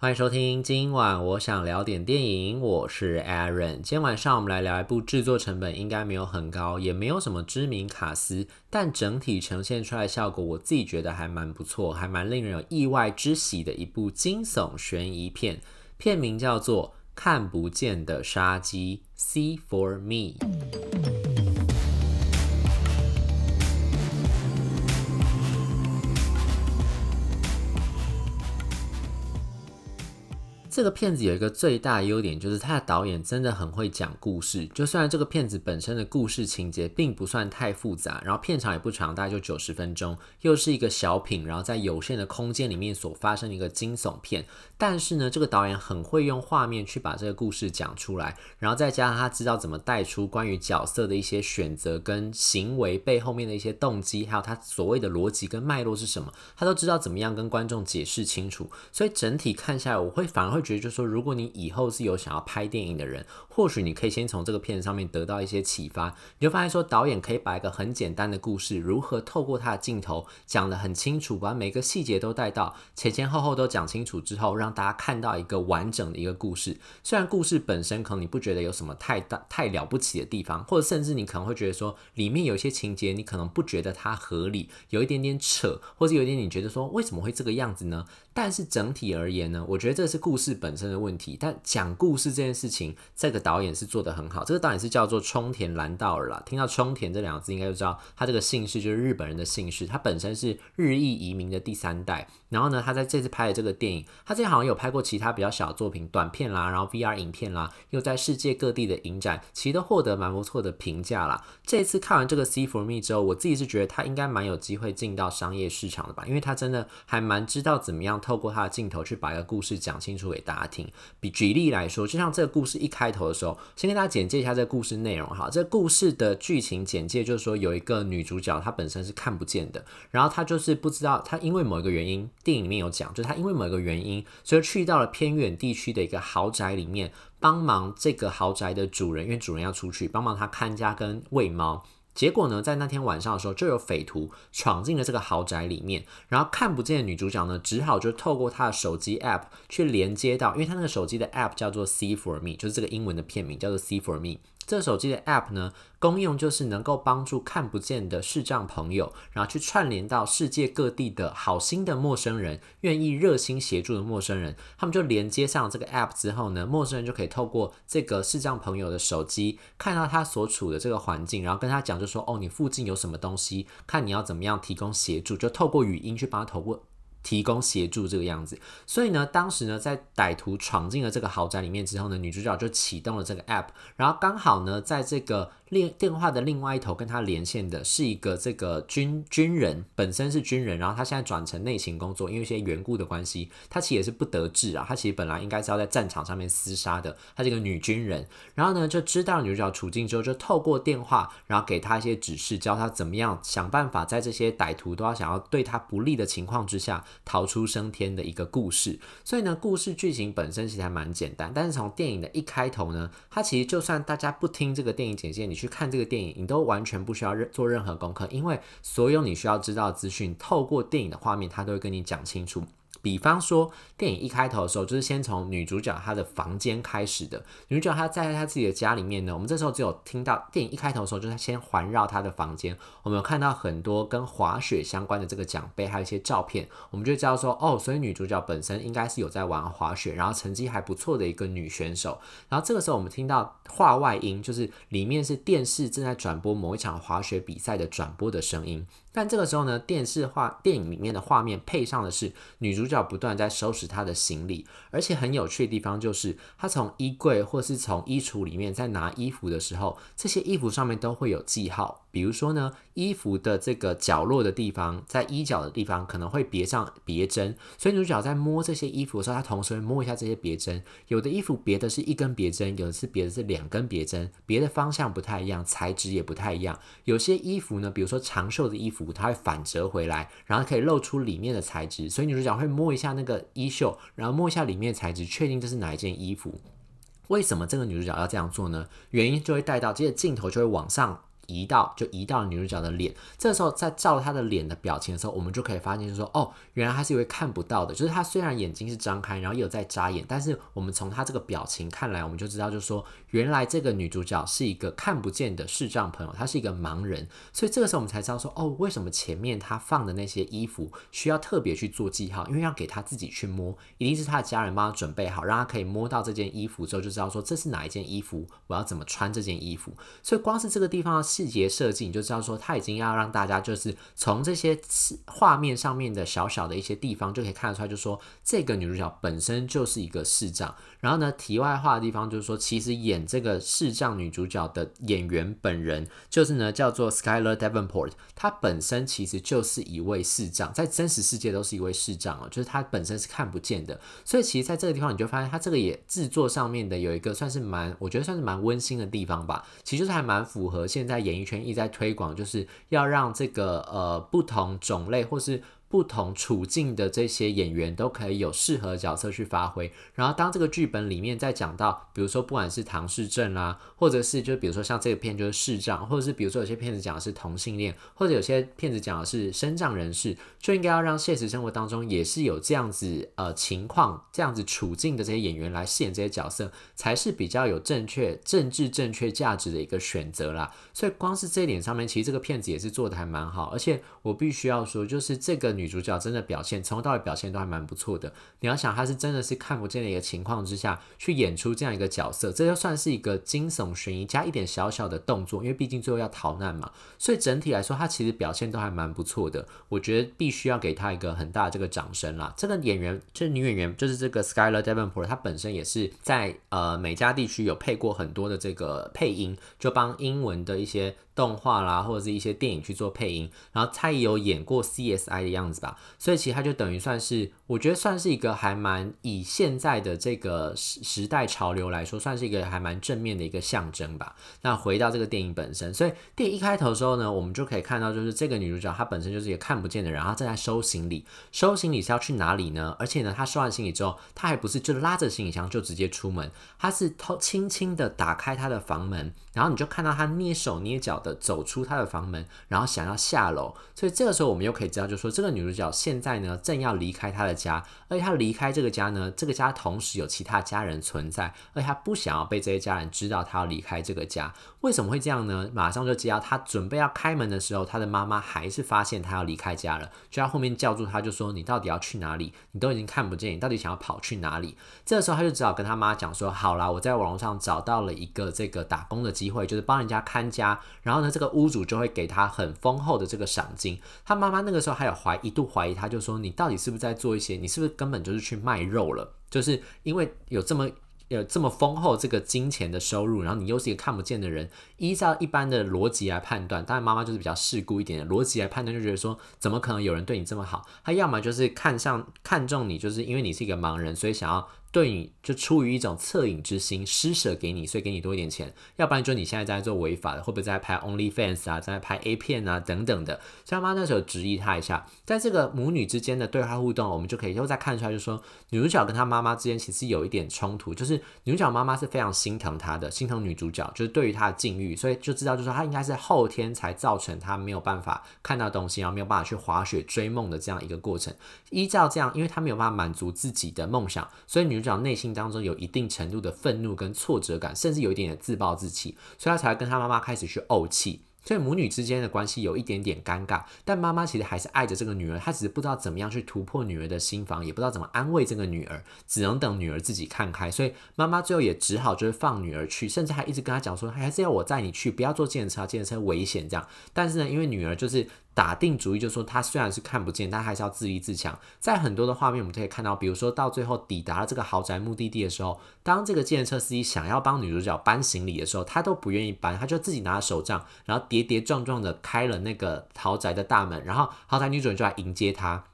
欢迎收听，今晚我想聊点电影，我是 Aaron。今天晚上我们来聊一部制作成本应该没有很高，也没有什么知名卡司，但整体呈现出来效果，我自己觉得还蛮不错，还蛮令人有意外之喜的一部惊悚悬疑片。片名叫做《看不见的杀机》（See for Me）。这个片子有一个最大的优点，就是它的导演真的很会讲故事。就虽然这个片子本身的故事情节并不算太复杂，然后片长也不长，大概就九十分钟，又是一个小品，然后在有限的空间里面所发生的一个惊悚片。但是呢，这个导演很会用画面去把这个故事讲出来，然后再加上他知道怎么带出关于角色的一些选择跟行为背后面的一些动机，还有他所谓的逻辑跟脉络是什么，他都知道怎么样跟观众解释清楚。所以整体看下来，我会反而会。觉得就是说，如果你以后是有想要拍电影的人，或许你可以先从这个片子上面得到一些启发，你就发现说，导演可以把一个很简单的故事，如何透过他的镜头讲得很清楚，把每个细节都带到，前前后后都讲清楚之后，让大家看到一个完整的一个故事。虽然故事本身可能你不觉得有什么太大太了不起的地方，或者甚至你可能会觉得说，里面有些情节你可能不觉得它合理，有一点点扯，或者有一点你觉得说，为什么会这个样子呢？但是整体而言呢，我觉得这是故事本身的问题。但讲故事这件事情，这个导演是做得很好。这个导演是叫做冲田兰道尔啦。听到冲田这两个字，应该就知道他这个姓氏就是日本人的姓氏。他本身是日裔移民的第三代。然后呢，他在这次拍的这个电影，他之前好像有拍过其他比较小的作品、短片啦，然后 VR 影片啦，又在世界各地的影展，其实都获得蛮不错的评价啦。这次看完这个《See for Me》之后，我自己是觉得他应该蛮有机会进到商业市场的吧，因为他真的还蛮知道怎么样。透过他的镜头去把一个故事讲清楚给大家听。比举例来说，就像这个故事一开头的时候，先跟大家简介一下这个故事内容哈。这个故事的剧情简介就是说，有一个女主角，她本身是看不见的，然后她就是不知道，她因为某一个原因，电影里面有讲，就是他因为某一个原因，所以去到了偏远地区的一个豪宅里面，帮忙这个豪宅的主人，因为主人要出去帮忙他看家跟喂猫。结果呢，在那天晚上的时候，就有匪徒闯进了这个豪宅里面，然后看不见女主角呢，只好就透过她的手机 app 去连接到，因为她那个手机的 app 叫做 See for Me，就是这个英文的片名叫做 See for Me。这手机的 App 呢，功用就是能够帮助看不见的视障朋友，然后去串联到世界各地的好心的陌生人，愿意热心协助的陌生人，他们就连接上这个 App 之后呢，陌生人就可以透过这个视障朋友的手机，看到他所处的这个环境，然后跟他讲，就说哦，你附近有什么东西，看你要怎么样提供协助，就透过语音去帮他投过。提供协助这个样子，所以呢，当时呢，在歹徒闯进了这个豪宅里面之后呢，女主角就启动了这个 app，然后刚好呢，在这个另电话的另外一头跟他连线的是一个这个军军人，本身是军人，然后他现在转成内勤工作，因为一些缘故的关系，他其实也是不得志啊，他其实本来应该是要在战场上面厮杀的，他是一个女军人，然后呢，就知道女主角处境之后，就透过电话，然后给他一些指示，教他怎么样想办法在这些歹徒都要想要对他不利的情况之下。逃出升天的一个故事，所以呢，故事剧情本身其实还蛮简单，但是从电影的一开头呢，它其实就算大家不听这个电影简介，你去看这个电影，你都完全不需要任做任何功课，因为所有你需要知道资讯，透过电影的画面，它都会跟你讲清楚。比方说，电影一开头的时候，就是先从女主角她的房间开始的。女主角她在她自己的家里面呢，我们这时候只有听到电影一开头的时候，就是先环绕她的房间。我们有看到很多跟滑雪相关的这个奖杯，还有一些照片，我们就知道说，哦，所以女主角本身应该是有在玩滑雪，然后成绩还不错的一个女选手。然后这个时候我们听到话外音，就是里面是电视正在转播某一场滑雪比赛的转播的声音。但这个时候呢，电视画电影里面的画面配上的是女主角不断在收拾她的行李，而且很有趣的地方就是，她从衣柜或是从衣橱里面在拿衣服的时候，这些衣服上面都会有记号。比如说呢，衣服的这个角落的地方，在衣角的地方可能会别上别针，所以女主角在摸这些衣服的时候，她同时会摸一下这些别针。有的衣服别的是一根别针，有的是别的是两根别针，别的方向不太一样，材质也不太一样。有些衣服呢，比如说长袖的衣服，它会反折回来，然后可以露出里面的材质，所以女主角会摸一下那个衣袖，然后摸一下里面的材质，确定这是哪一件衣服。为什么这个女主角要这样做呢？原因就会带到，接着镜头就会往上。移到就移到女主角的脸。这时候在照她的脸的表情的时候，我们就可以发现就说，哦，原来她是一位看不到的，就是她虽然眼睛是张开，然后也有在眨眼，但是我们从她这个表情看来，我们就知道，就是说原来这个女主角是一个看不见的视障朋友，她是一个盲人。所以这个时候我们才知道说，哦，为什么前面她放的那些衣服需要特别去做记号，因为要给她自己去摸，一定是她的家人帮她准备好，让她可以摸到这件衣服之后就知道说这是哪一件衣服，我要怎么穿这件衣服。所以光是这个地方的细节设计，你就知道说他已经要让大家就是从这些画面上面的小小的一些地方就可以看得出来，就说这个女主角本身就是一个视障。然后呢，题外话的地方就是说，其实演这个视障女主角的演员本人就是呢叫做 Skyler Davenport，她本身其实就是一位视障，在真实世界都是一位视障哦，就是她本身是看不见的。所以其实在这个地方你就发现，她这个也制作上面的有一个算是蛮，我觉得算是蛮温馨的地方吧。其实就是还蛮符合现在演艺圈一直在推广，就是要让这个呃不同种类或是。不同处境的这些演员都可以有适合角色去发挥。然后，当这个剧本里面再讲到，比如说不管是唐氏症啦，或者是就比如说像这个片就是视障，或者是比如说有些片子讲的是同性恋，或者有些片子讲的是身障人士，就应该要让现实生活当中也是有这样子呃情况、这样子处境的这些演员来饰演这些角色，才是比较有正确政治正确价值的一个选择啦。所以，光是这一点上面，其实这个片子也是做的还蛮好。而且，我必须要说，就是这个。女主角真的表现从头到尾表现都还蛮不错的。你要想，她是真的是看不见的一个情况之下去演出这样一个角色，这就算是一个惊悚悬疑加一点小小的动作，因为毕竟最后要逃难嘛。所以整体来说，她其实表现都还蛮不错的。我觉得必须要给她一个很大的这个掌声啦。这个演员，这女演员就是这个 Skyler Davenport，她本身也是在呃美加地区有配过很多的这个配音，就帮英文的一些。动画啦，或者是一些电影去做配音，然后她也有演过 CSI 的样样子吧，所以其实他就等于算是，我觉得算是一个还蛮以现在的这个时时代潮流来说，算是一个还蛮正面的一个象征吧。那回到这个电影本身，所以电影一开头的时候呢，我们就可以看到，就是这个女主角她本身就是一个看不见的人，然后正在收行李，收行李是要去哪里呢？而且呢，她收完行李之后，她还不是就拉着行李箱就直接出门，她是偷轻轻的打开她的房门，然后你就看到她蹑手蹑脚的。走出她的房门，然后想要下楼，所以这个时候我们又可以知道，就是说这个女女主角现在呢正要离开她的家，而且她离开这个家呢，这个家同时有其他家人存在，而且她不想要被这些家人知道她要离开这个家。为什么会这样呢？马上就接到她准备要开门的时候，她的妈妈还是发现她要离开家了，就在后面叫住她，就说：“你到底要去哪里？你都已经看不见，你到底想要跑去哪里？”这个时候她就只好跟她妈讲说：“好啦，我在网络上找到了一个这个打工的机会，就是帮人家看家，然后。”呢，这个屋主就会给他很丰厚的这个赏金。他妈妈那个时候还有怀疑一度怀疑他，就说：“你到底是不是在做一些？你是不是根本就是去卖肉了？就是因为有这么有这么丰厚这个金钱的收入，然后你又是一个看不见的人，依照一般的逻辑来判断，当然妈妈就是比较世故一点的逻辑来判断，就觉得说，怎么可能有人对你这么好？他要么就是看上看中你，就是因为你是一个盲人，所以想要。”对你就出于一种恻隐之心，施舍给你，所以给你多一点钱。要不然就你现在在做违法的，会不会在拍 OnlyFans 啊，在拍 A 片啊等等的。所以妈那时候质疑他一下，在这个母女之间的对话互动，我们就可以又再看出来，就是说女主角跟她妈妈之间其实有一点冲突，就是女主角妈妈是非常心疼她的，心疼女主角，就是对于她的境遇，所以就知道就是说她应该是后天才造成她没有办法看到东西，然后没有办法去滑雪追梦的这样一个过程。依照这样，因为她没有办法满足自己的梦想，所以女主角内心当中有一定程度的愤怒跟挫折感，甚至有一点点自暴自弃，所以他才会跟他妈妈开始去怄气。所以母女之间的关系有一点点尴尬，但妈妈其实还是爱着这个女儿，她只是不知道怎么样去突破女儿的心防，也不知道怎么安慰这个女儿，只能等女儿自己看开。所以妈妈最后也只好就是放女儿去，甚至还一直跟她讲说，还是要我载你去，不要坐计程车，计程车危险这样。但是呢，因为女儿就是。打定主意，就说他虽然是看不见，但还是要自立自强。在很多的画面，我们可以看到，比如说到最后抵达了这个豪宅目的地的时候，当这个建设司机想要帮女主角搬行李的时候，他都不愿意搬，他就自己拿着手杖，然后跌跌撞撞的开了那个豪宅的大门，然后豪宅女主人就来迎接他。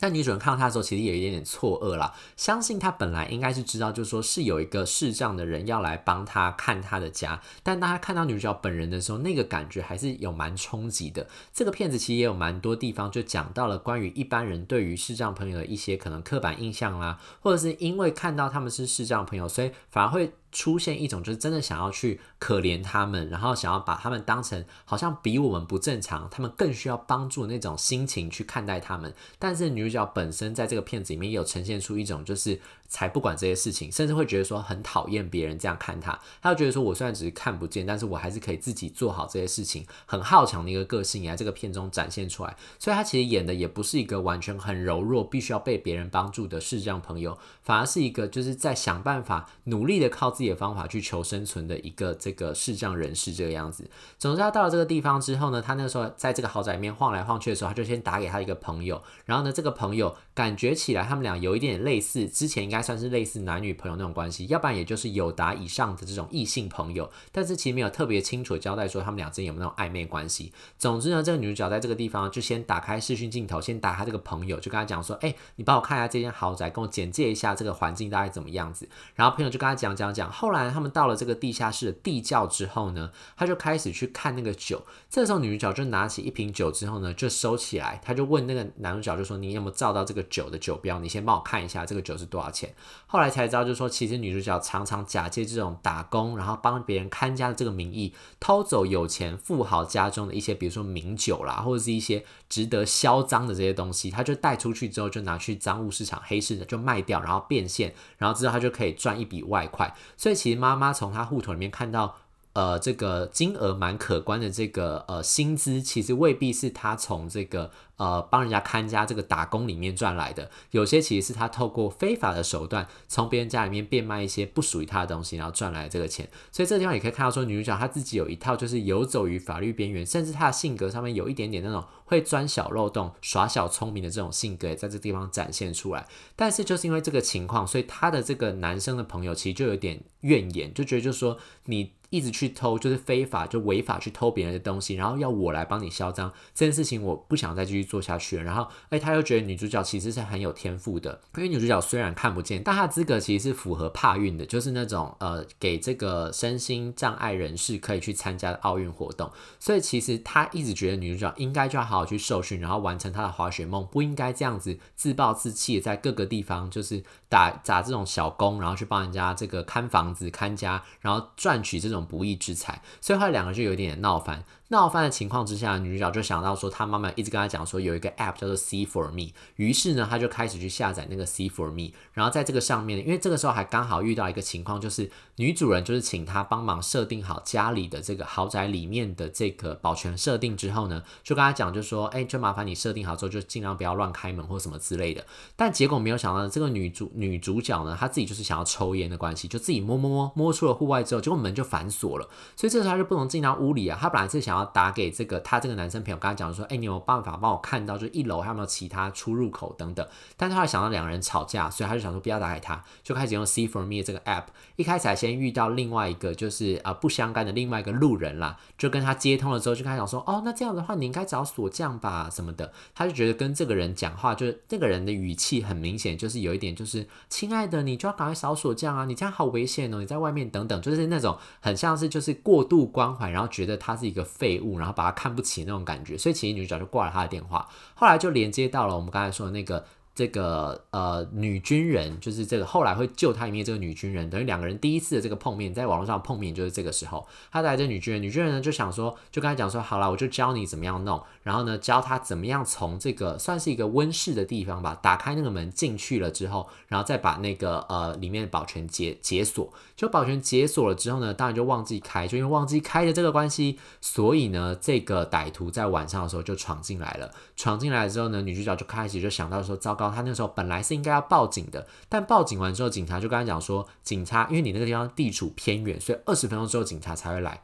但女主人看到他的时候，其实有一点点错愕啦。相信他本来应该是知道，就是说是有一个视障的人要来帮他看他的家。但当他看到女主角本人的时候，那个感觉还是有蛮冲击的。这个片子其实也有蛮多地方就讲到了关于一般人对于视障朋友的一些可能刻板印象啦，或者是因为看到他们是视障朋友，所以反而会出现一种就是真的想要去可怜他们，然后想要把他们当成好像比我们不正常，他们更需要帮助的那种心情去看待他们。但是女主角本身在这个片子里面也有呈现出一种就是才不管这些事情，甚至会觉得说很讨厌别人这样看他。他就觉得说我虽然只是看不见，但是我还是可以自己做好这些事情，很好强的一个个性也在这个片中展现出来。所以他其实演的也不是一个完全很柔弱，必须要被别人帮助的视障朋友，反而是一个就是在想办法努力的靠自己。的方法去求生存的一个这个视障人士这个样子。总之，他到了这个地方之后呢，他那时候在这个豪宅里面晃来晃去的时候，他就先打给他一个朋友。然后呢，这个朋友感觉起来他们俩有一点类似，之前应该还算是类似男女朋友那种关系，要不然也就是友达以上的这种异性朋友。但是其实没有特别清楚交代说他们俩之间有没有那种暧昧关系。总之呢，这个女主角在这个地方就先打开视讯镜头，先打他这个朋友，就跟他讲说：“哎，你帮我看一下这间豪宅，跟我简介一下这个环境大概怎么样子。”然后朋友就跟他讲讲讲。后来他们到了这个地下室的地窖之后呢，他就开始去看那个酒。这时候女主角就拿起一瓶酒之后呢，就收起来。他就问那个男主角，就说：“你有没有照到这个酒的酒标？你先帮我看一下这个酒是多少钱。”后来才知道，就是说其实女主角常常假借这种打工，然后帮别人看家的这个名义，偷走有钱富豪家中的一些，比如说名酒啦，或者是一些值得销赃的这些东西，她就带出去之后，就拿去赃物市场黑市的就卖掉，然后变现，然后之后她就可以赚一笔外快。所以其实妈妈从她户头里面看到，呃，这个金额蛮可观的这个呃薪资，其实未必是他从这个。呃，帮人家看家这个打工里面赚来的，有些其实是他透过非法的手段，从别人家里面变卖一些不属于他的东西，然后赚来这个钱。所以这地方也可以看到说，女主角她自己有一套就是游走于法律边缘，甚至她的性格上面有一点点那种会钻小漏洞、耍小聪明的这种性格，也在这地方展现出来。但是就是因为这个情况，所以他的这个男生的朋友其实就有点怨言，就觉得就是说你一直去偷，就是非法就违法去偷别人的东西，然后要我来帮你销赃这件事情，我不想再继续。做下去了，然后哎，他又觉得女主角其实是很有天赋的，因为女主角虽然看不见，但她资格其实是符合帕运的，就是那种呃，给这个身心障碍人士可以去参加的奥运活动。所以其实他一直觉得女主角应该就要好好去受训，然后完成她的滑雪梦，不应该这样子自暴自弃，在各个地方就是打打这种小工，然后去帮人家这个看房子、看家，然后赚取这种不义之财。所以后来两个就有点闹翻。闹翻的情况之下，女主角就想到说，她妈妈一直跟她讲说有一个 app 叫做 See for Me，于是呢，她就开始去下载那个 See for Me，然后在这个上面，因为这个时候还刚好遇到一个情况，就是女主人就是请她帮忙设定好家里的这个豪宅里面的这个保全设定之后呢，就跟她讲就说，哎，就麻烦你设定好之后，就尽量不要乱开门或什么之类的。但结果没有想到，这个女主女主角呢，她自己就是想要抽烟的关系，就自己摸摸摸摸出了户外之后，结果门就反锁了，所以这时候她就不能进到屋里啊。她本来是想。然后打给这个他这个男生朋友，跟他讲说，哎，你有没有办法帮我看到，就一楼还有没有其他出入口等等。但他后来想到两个人吵架，所以他就想说不要打给他，就开始用 See for Me 这个 app。一开始还先遇到另外一个就是啊不相干的另外一个路人啦，就跟他接通了之后，就开始讲说，哦，那这样的话你应该找锁匠吧什么的。他就觉得跟这个人讲话，就是这个人的语气很明显，就是有一点就是亲爱的，你就要赶快找锁匠啊，你这样好危险哦，你在外面等等，就是那种很像是就是过度关怀，然后觉得他是一个废物，然后把他看不起那种感觉，所以其实女主角就挂了他的电话，后来就连接到了我们刚才说的那个。这个呃女军人就是这个后来会救他一命这个女军人，等于两个人第一次的这个碰面，在网络上碰面就是这个时候，他带着女军人，女军人呢就想说，就跟他讲说，好了，我就教你怎么样弄，然后呢教他怎么样从这个算是一个温室的地方吧，打开那个门进去了之后，然后再把那个呃里面的保全解解锁，就保全解锁了之后呢，当然就忘记开，就因为忘记开的这个关系，所以呢这个歹徒在晚上的时候就闯进来了，闯进来之后呢，女主角就开始就想到说，糟糕。他那时候本来是应该要报警的，但报警完之后，警察就跟他讲说，警察，因为你那个地方地处偏远，所以二十分钟之后警察才会来。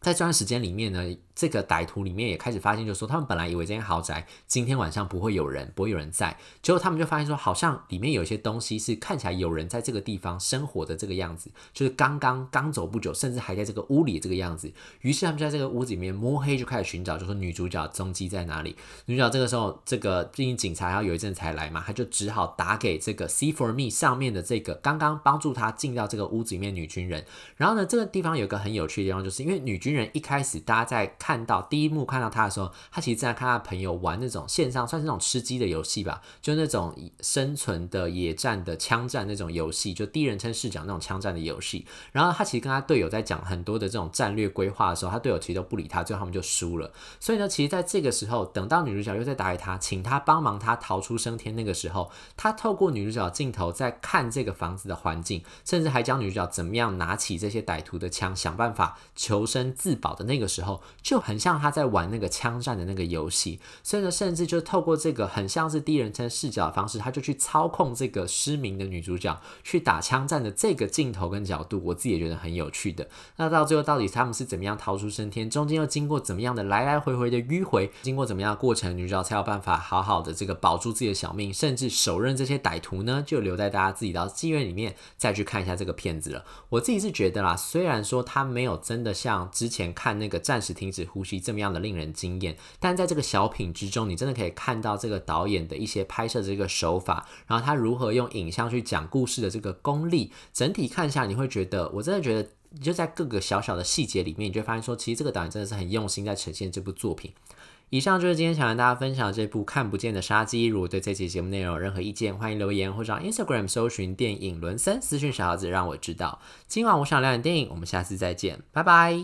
在这段时间里面呢，这个歹徒里面也开始发现，就说他们本来以为这间豪宅今天晚上不会有人，不会有人在，结果他们就发现说，好像里面有一些东西是看起来有人在这个地方生活的这个样子，就是刚刚刚走不久，甚至还在这个屋里这个样子。于是他们就在这个屋子里面摸黑就开始寻找，就说女主角踪迹在哪里。女主角这个时候，这个毕竟警察要有一阵才来嘛，他就只好打给这个 See for Me 上面的这个刚刚帮助他进到这个屋子里面女军人。然后呢，这个地方有一个很有趣的地方，就是因为女军军人一开始大家在看看到第一幕看到他的时候，他其实正在看他朋友玩那种线上算是那种吃鸡的游戏吧，就那种生存的野战的枪战那种游戏，就第一人称视角那种枪战的游戏。然后他其实跟他队友在讲很多的这种战略规划的时候，他队友其实都不理他，最后他们就输了。所以呢，其实在这个时候，等到女主角又在打给他，请他帮忙他逃出升天那个时候，他透过女主角镜头在看这个房子的环境，甚至还教女主角怎么样拿起这些歹徒的枪，想办法求生自保的那个时候，就很像他在玩那个枪战的那个游戏。所以呢，甚至就透过这个很像是第一人称视角的方式，他就去操控这个失明的女主角去打枪战的这个镜头跟角度，我自己也觉得很有趣的。那到最后，到底他们是怎么样逃出升天？中间又经过怎么样的来来回回的迂回？经过怎么样的过程，女主角才有办法好好的这个保住自己的小命，甚至手刃这些歹徒呢？就留在大家自己到戏院里面再去看一下这个片子了。我自己是觉得啦，虽然说他没有真的像之前看那个暂时停止呼吸这么样的令人惊艳，但在这个小品之中，你真的可以看到这个导演的一些拍摄的这个手法，然后他如何用影像去讲故事的这个功力，整体看下你会觉得，我真的觉得。就在各个小小的细节里面，你就发现说，其实这个导演真的是很用心在呈现这部作品。以上就是今天想跟大家分享这部《看不见的杀机》。如果对这期节目内容有任何意见，欢迎留言或者 Instagram 搜寻电影伦森私讯小盒子，让我知道。今晚我想聊点电影，我们下次再见，拜拜。